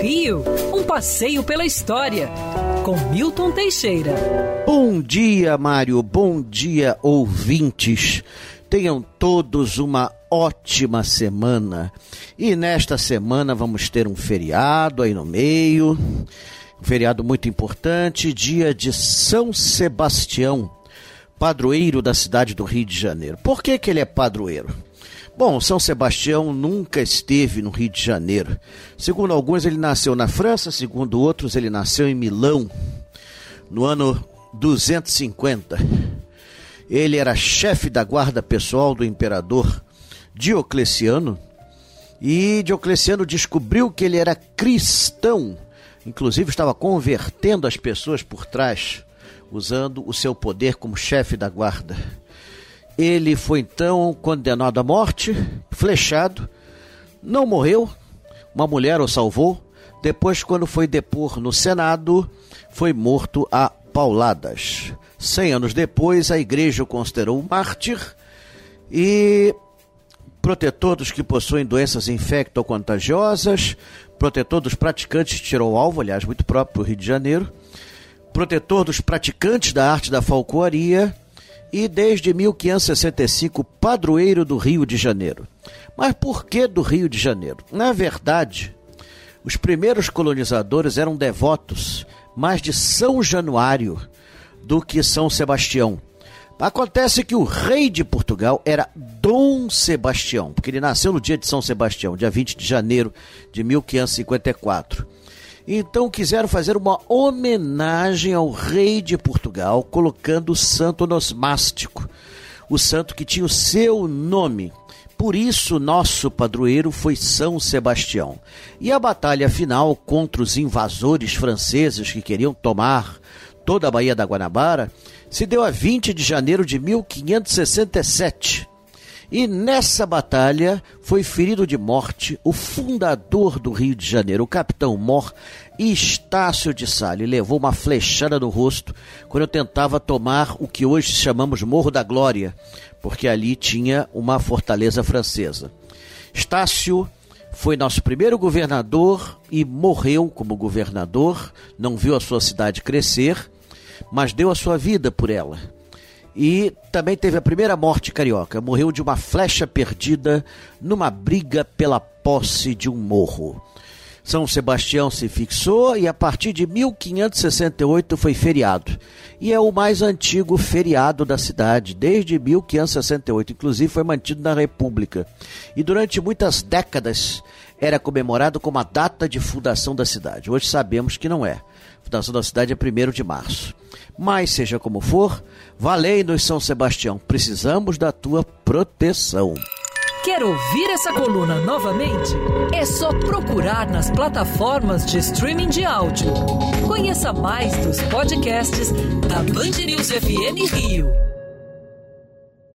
Rio, um passeio pela história, com Milton Teixeira. Bom dia, Mário. Bom dia, ouvintes. Tenham todos uma ótima semana. E nesta semana vamos ter um feriado aí no meio, um feriado muito importante, dia de São Sebastião, padroeiro da cidade do Rio de Janeiro. Por que, que ele é padroeiro? Bom, São Sebastião nunca esteve no Rio de Janeiro. Segundo alguns, ele nasceu na França, segundo outros, ele nasceu em Milão, no ano 250. Ele era chefe da guarda pessoal do imperador Diocleciano e Diocleciano descobriu que ele era cristão, inclusive estava convertendo as pessoas por trás, usando o seu poder como chefe da guarda. Ele foi então condenado à morte, flechado, não morreu, uma mulher o salvou. Depois, quando foi depor no Senado, foi morto a pauladas. Cem anos depois, a igreja o considerou mártir e protetor dos que possuem doenças infecto-contagiosas, protetor dos praticantes de tiro ao alvo, aliás, muito próprio do Rio de Janeiro, protetor dos praticantes da arte da falcoaria e desde 1565 padroeiro do Rio de Janeiro. Mas por que do Rio de Janeiro? Na verdade, os primeiros colonizadores eram devotos mais de São Januário do que São Sebastião. Acontece que o rei de Portugal era Dom Sebastião, porque ele nasceu no dia de São Sebastião, dia 20 de janeiro de 1554. Então quiseram fazer uma homenagem ao rei de Portugal, colocando o santo onosmástico, o santo que tinha o seu nome. Por isso, nosso padroeiro foi São Sebastião. E a batalha final contra os invasores franceses que queriam tomar toda a Baía da Guanabara se deu a 20 de janeiro de 1567 e nessa batalha foi ferido de morte o fundador do Rio de Janeiro, o capitão Mor Estácio de Sales. Levou uma flechada no rosto quando tentava tomar o que hoje chamamos Morro da Glória, porque ali tinha uma fortaleza francesa. Estácio foi nosso primeiro governador e morreu como governador, não viu a sua cidade crescer, mas deu a sua vida por ela e também teve a primeira morte carioca. Morreu de uma flecha perdida numa briga pela posse de um morro. São Sebastião se fixou e a partir de 1568 foi feriado. E é o mais antigo feriado da cidade, desde 1568. Inclusive foi mantido na República. E durante muitas décadas era comemorado como a data de fundação da cidade. Hoje sabemos que não é. A fundação da cidade é 1 de março. Mas, seja como for, valei-nos São Sebastião, precisamos da tua proteção. Quer ouvir essa coluna novamente? É só procurar nas plataformas de streaming de áudio. Conheça mais dos podcasts da Band News FM Rio.